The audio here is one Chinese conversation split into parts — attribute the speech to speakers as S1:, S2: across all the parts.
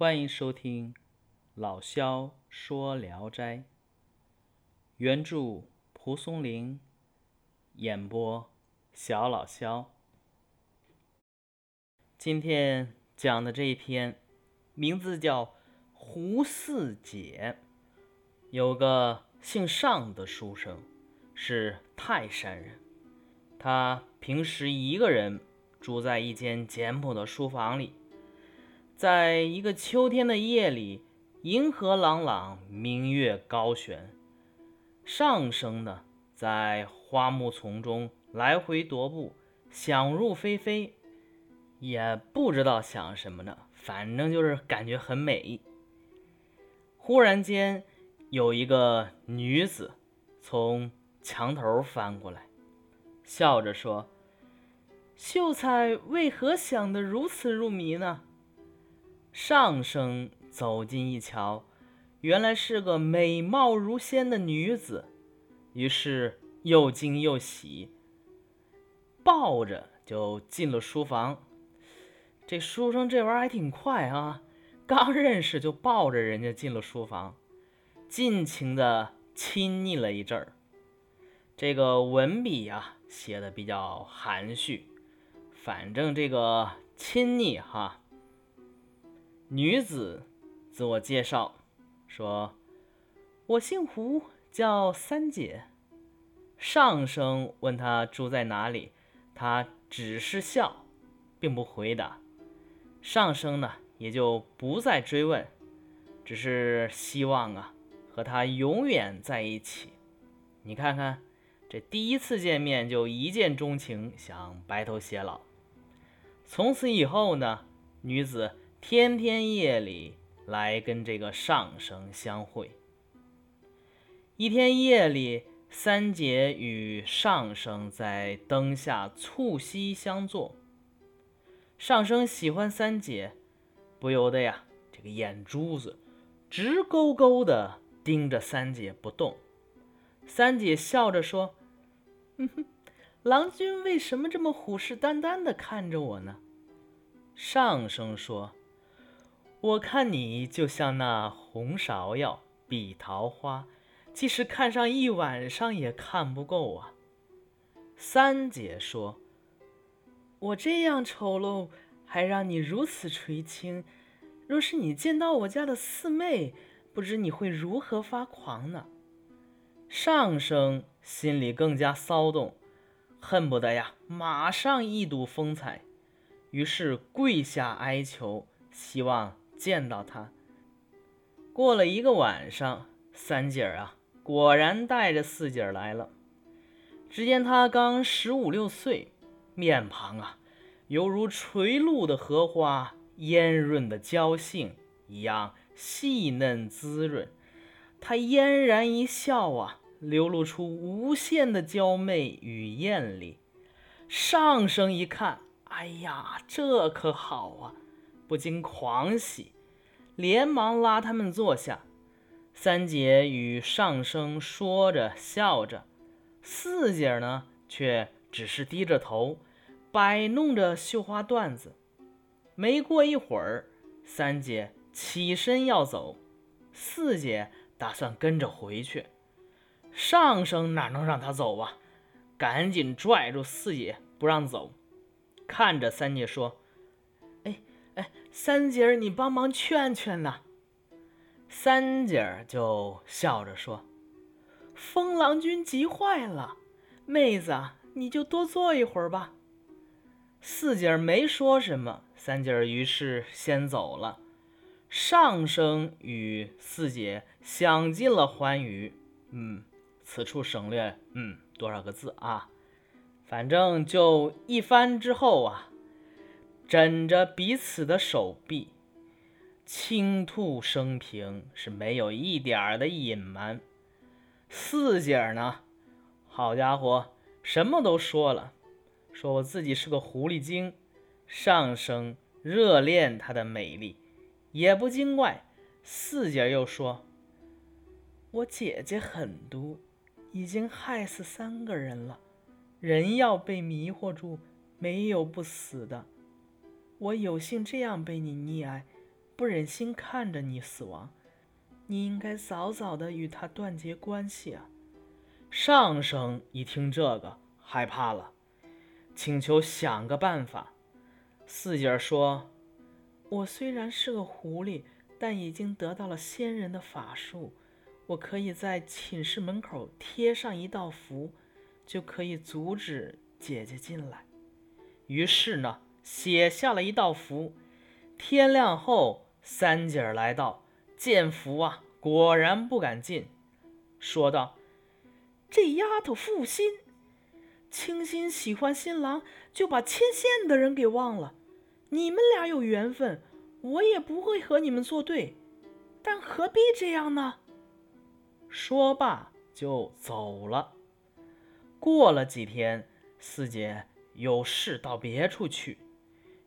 S1: 欢迎收听老萧说《聊斋》，原著蒲松龄，演播小老萧。今天讲的这一篇名字叫《胡四姐》，有个姓尚的书生，是泰山人。他平时一个人住在一间简朴的书房里。在一个秋天的夜里，银河朗朗，明月高悬。上升呢，在花木丛中来回踱步，想入非非，也不知道想什么呢，反正就是感觉很美。忽然间，有一个女子从墙头翻过来，笑着说：“秀才为何想得如此入迷呢？”上生走近一瞧，原来是个美貌如仙的女子，于是又惊又喜，抱着就进了书房。这书生这玩意儿还挺快啊，刚认识就抱着人家进了书房，尽情的亲昵了一阵儿。这个文笔呀写的比较含蓄，反正这个亲昵哈。女子自我介绍说：“我姓胡，叫三姐。”上生问她住在哪里，她只是笑，并不回答。上生呢也就不再追问，只是希望啊和她永远在一起。你看看，这第一次见面就一见钟情，想白头偕老。从此以后呢，女子。天天夜里来跟这个上生相会。一天夜里，三姐与上生在灯下促膝相坐。上生喜欢三姐，不由得呀，这个眼珠子直勾勾的盯着三姐不动。三姐笑着说：“哼哼，郎君为什么这么虎视眈眈的看着我呢？”上生说。我看你就像那红芍药、碧桃花，即使看上一晚上也看不够啊。三姐说：“我这样丑陋，还让你如此垂青，若是你见到我家的四妹，不知你会如何发狂呢？”上生心里更加骚动，恨不得呀马上一睹风采，于是跪下哀求，希望。见到他，过了一个晚上，三姐儿啊，果然带着四姐儿来了。只见她刚十五六岁，面庞啊，犹如垂露的荷花，烟润的娇杏一样细嫩滋润。她嫣然一笑啊，流露出无限的娇媚与艳丽。上生一看，哎呀，这可好啊！不禁狂喜，连忙拉他们坐下。三姐与上生说着笑着，四姐呢却只是低着头摆弄着绣花缎子。没过一会儿，三姐起身要走，四姐打算跟着回去。上生哪能让她走啊？赶紧拽住四姐不让走，看着三姐说。三姐儿，你帮忙劝劝呐。三姐儿就笑着说：“风郎君急坏了，妹子，你就多坐一会儿吧。”四姐儿没说什么，三姐儿于是先走了。上生与四姐享尽了欢愉。嗯，此处省略嗯多少个字啊？反正就一番之后啊。枕着彼此的手臂，倾吐生平，是没有一点儿的隐瞒。四姐呢，好家伙，什么都说了，说我自己是个狐狸精，上升热恋她的美丽，也不精怪。四姐又说，我姐姐狠毒，已经害死三个人了，人要被迷惑住，没有不死的。我有幸这样被你溺爱，
S2: 不忍心看着你死亡，你应该早早的与他断绝关系啊。
S1: 上生一听这个，害怕了，请求想个办法。四姐说：“
S2: 我虽然是个狐狸，但已经得到了仙人的法术，我可以在寝室门口贴上一道符，就可以阻止姐姐进来。”
S1: 于是呢，写下了一道符。天亮后，三姐儿来到，见符啊，果然不敢进，说道：“
S2: 这丫头负心，倾心喜欢新郎，就把牵线的人给忘了。你们俩有缘分，我也不会和你们作对，但何必这样呢？”
S1: 说罢就走了。过了几天，四姐。有事到别处去，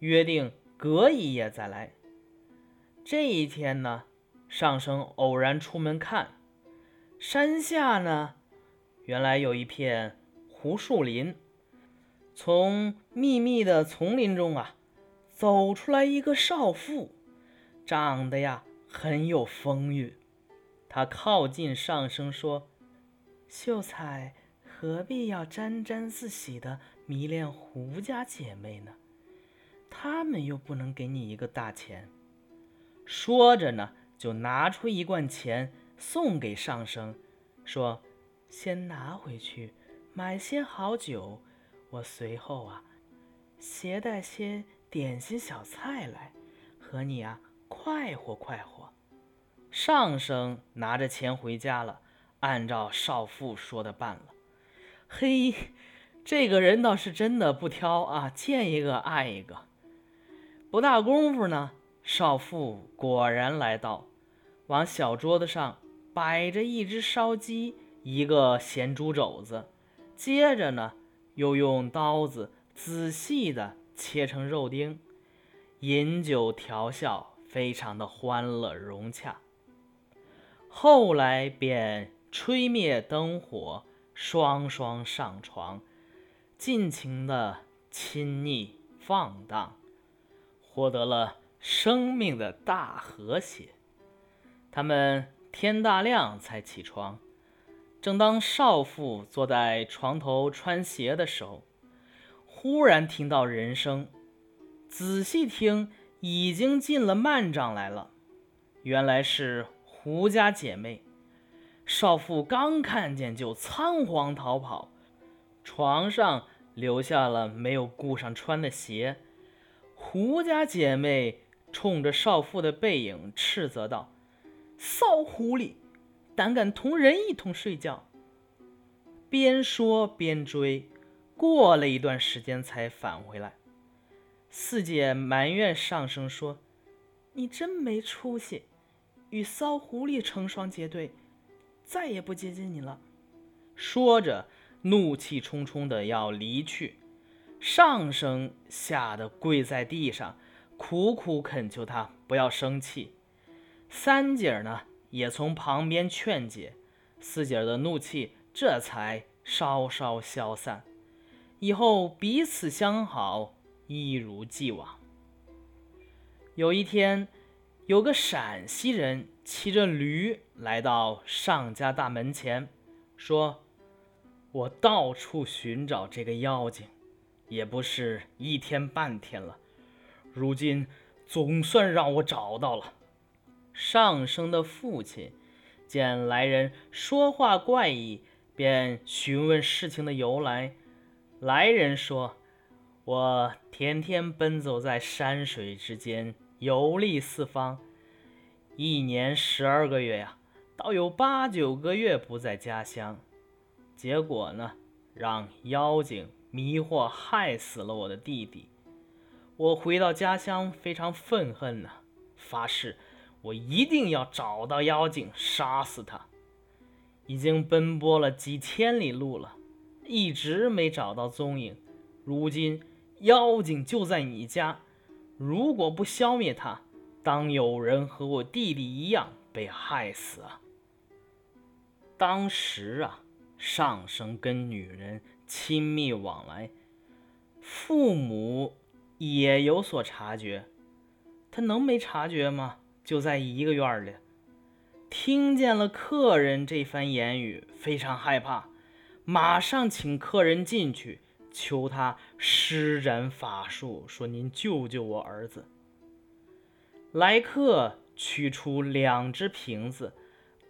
S1: 约定隔一夜再来。这一天呢，上生偶然出门看，山下呢，原来有一片胡树林。从密密的丛林中啊，走出来一个少妇，长得呀很有风韵。她靠近上生说：“
S2: 秀才何必要沾沾自喜的？”迷恋胡家姐妹呢，他们又不能给你一个大钱。
S1: 说着呢，就拿出一罐钱送给上生，说：“
S2: 先拿回去，买些好酒。我随后啊，携带些点心小菜来，和你啊快活快活。”
S1: 上生拿着钱回家了，按照少妇说的办了。嘿。这个人倒是真的不挑啊，见一个爱一个。不大功夫呢，少妇果然来到，往小桌子上摆着一只烧鸡，一个咸猪肘子，接着呢，又用刀子仔细的切成肉丁，饮酒调笑，非常的欢乐融洽。后来便吹灭灯火，双双上床。尽情的亲昵放荡，获得了生命的大和谐。他们天大亮才起床，正当少妇坐在床头穿鞋的时候，忽然听到人声，仔细听，已经进了幔帐来了。原来是胡家姐妹。少妇刚看见，就仓皇逃跑。床上留下了没有顾上穿的鞋，胡家姐妹冲着少妇的背影斥责道：“
S2: 骚狐狸，胆敢同人一同睡觉！”
S1: 边说边追，过了一段时间才返回来。四姐埋怨上声说：“
S2: 你真没出息，与骚狐狸成双结对，再也不接近你了。”
S1: 说着。怒气冲冲的要离去，上生吓得跪在地上，苦苦恳求他不要生气。三姐儿呢也从旁边劝解，四姐儿的怒气这才稍稍消散。以后彼此相好，一如既往。有一天，有个陕西人骑着驴来到上家大门前，说。我到处寻找这个妖精，也不是一天半天了。如今总算让我找到了。上生的父亲见来人说话怪异，便询问事情的由来。来人说：“我天天奔走在山水之间，游历四方，一年十二个月呀，倒有八九个月不在家乡。”结果呢，让妖精迷惑害死了我的弟弟。我回到家乡，非常愤恨呐，发誓我一定要找到妖精，杀死他。已经奔波了几千里路了，一直没找到踪影。如今妖精就在你家，如果不消灭他，当有人和我弟弟一样被害死啊！当时啊。上生跟女人亲密往来，父母也有所察觉。他能没察觉吗？就在一个院里，听见了客人这番言语，非常害怕，马上请客人进去，求他施展法术，说：“您救救我儿子。”来客取出两只瓶子，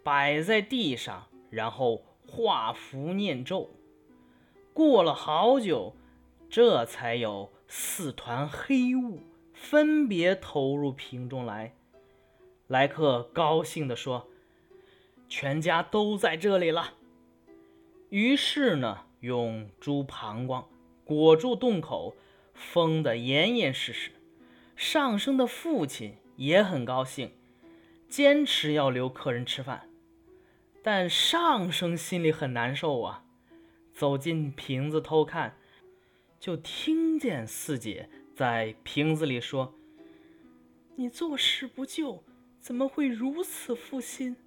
S1: 摆在地上，然后画符念咒。过了好久，这才有四团黑雾。分别投入瓶中来。来客高兴地说：“全家都在这里了。”于是呢，用猪膀胱裹住洞口，封得严严实实。上升的父亲也很高兴，坚持要留客人吃饭。但上升心里很难受啊。走进瓶子偷看，就听见四姐在瓶子里说：“
S2: 你坐视不救，怎么会如此负心？”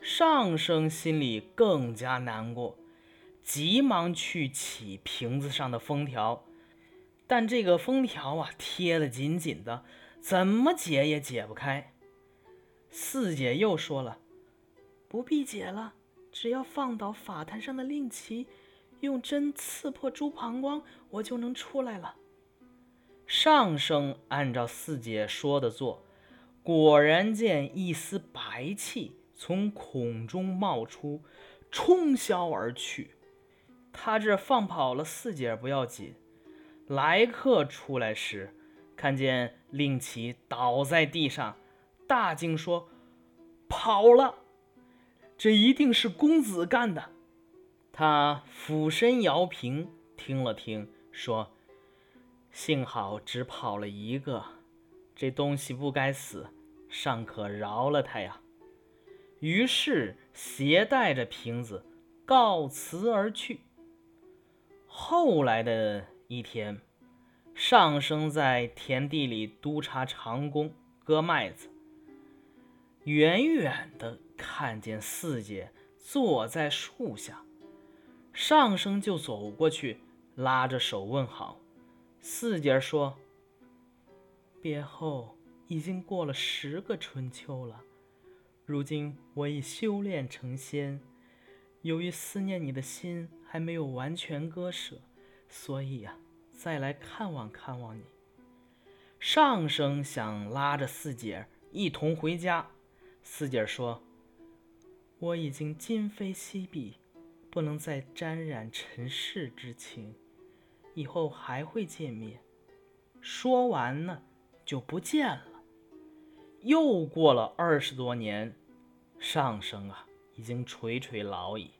S1: 上生心里更加难过，急忙去起瓶子上的封条，但这个封条啊贴得紧紧的，怎么解也解不开。四姐又说了：“
S2: 不必解了。”只要放倒法坛上的令旗，用针刺破猪膀胱，我就能出来了。
S1: 上生按照四姐说的做，果然见一丝白气从孔中冒出，冲霄而去。他这放跑了四姐不要紧，来客出来时，看见令旗倒在地上，大惊说：“跑了！”这一定是公子干的。他俯身摇瓶，听了听，说：“幸好只跑了一个，这东西不该死，尚可饶了他呀。”于是携带着瓶子告辞而去。后来的一天，上生在田地里督察长工割麦子，远远的。看见四姐坐在树下，上生就走过去，拉着手问好。四姐说：“
S2: 别后已经过了十个春秋了，如今我已修炼成仙，由于思念你的心还没有完全割舍，所以呀，再来看望看望你。”
S1: 上生想拉着四姐一同回家，四姐说。
S2: 我已经今非昔比，不能再沾染尘世之情，以后还会见面。
S1: 说完呢，就不见了。又过了二十多年，上生啊，已经垂垂老矣，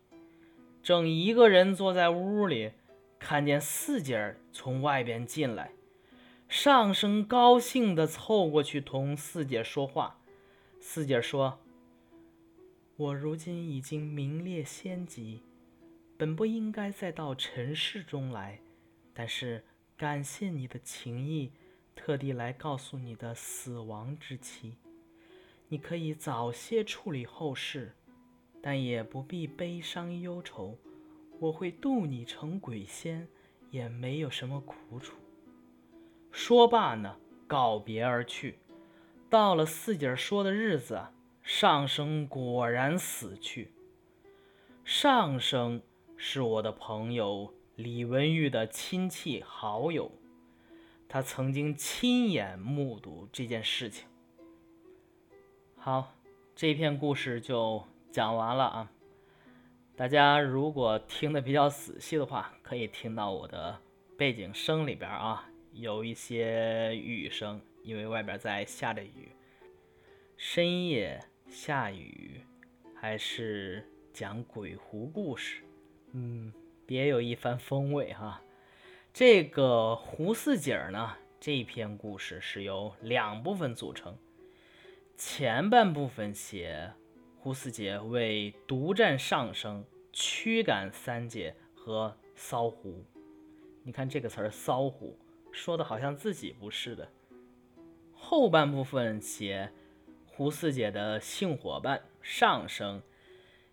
S1: 正一个人坐在屋里，看见四姐儿从外边进来，上生高兴地凑过去同四姐说话。四姐说。
S2: 我如今已经名列仙籍，本不应该再到尘世中来，但是感谢你的情谊，特地来告诉你的死亡之期。你可以早些处理后事，但也不必悲伤忧愁。我会渡你成鬼仙，也没有什么苦楚。
S1: 说罢呢，告别而去。到了四姐说的日子。上生果然死去。上生是我的朋友李文玉的亲戚好友，他曾经亲眼目睹这件事情。好，这篇故事就讲完了啊。大家如果听得比较仔细的话，可以听到我的背景声里边啊有一些雨声，因为外边在下着雨，深夜。下雨，还是讲鬼狐故事，嗯，别有一番风味哈。这个胡四姐呢，这篇故事是由两部分组成。前半部分写胡四姐为独占上升，驱赶三姐和骚狐。你看这个词儿“骚狐”，说的好像自己不是的。后半部分写。胡四姐的性伙伴上生，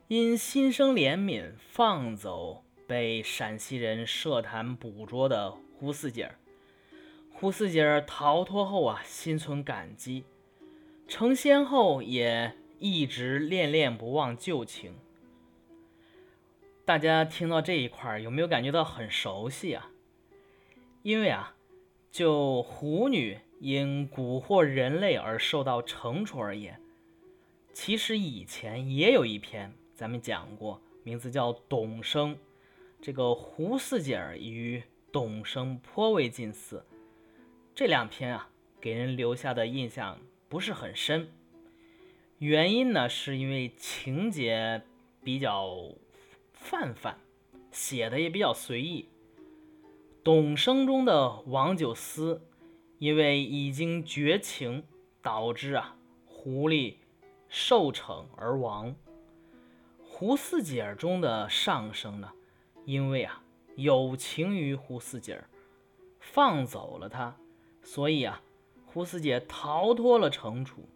S1: 因心生怜悯，放走被陕西人设坛捕捉的胡四姐。胡四姐逃脱后啊，心存感激，成仙后也一直恋恋不忘旧情。大家听到这一块有没有感觉到很熟悉啊？因为啊，就狐女因蛊惑人类而受到惩处而言，其实以前也有一篇咱们讲过，名字叫《董生》。这个胡四姐儿与董生颇为近似，这两篇啊，给人留下的印象不是很深。原因呢，是因为情节比较泛泛，写的也比较随意。董生中的王九思，因为已经绝情，导致啊狐狸受惩而亡。胡四姐儿中的上生呢？因为啊，有情于胡四姐儿，放走了她，所以啊，胡四姐逃脱了惩处。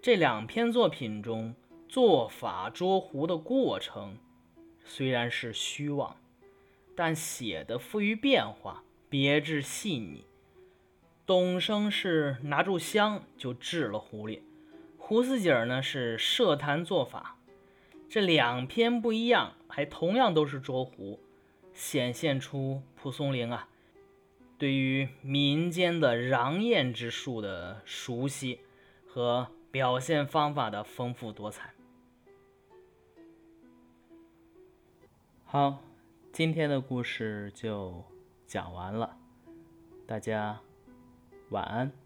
S1: 这两篇作品中，做法捉狐的过程虽然是虚妄，但写的富于变化，别致细腻。董生是拿住香就治了狐狸，胡四姐呢是设坛做法。这两篇不一样，还同样都是捉狐，显现出蒲松龄啊对于民间的禳验之术的熟悉和表现方法的丰富多彩。好，今天的故事就讲完了，大家晚安。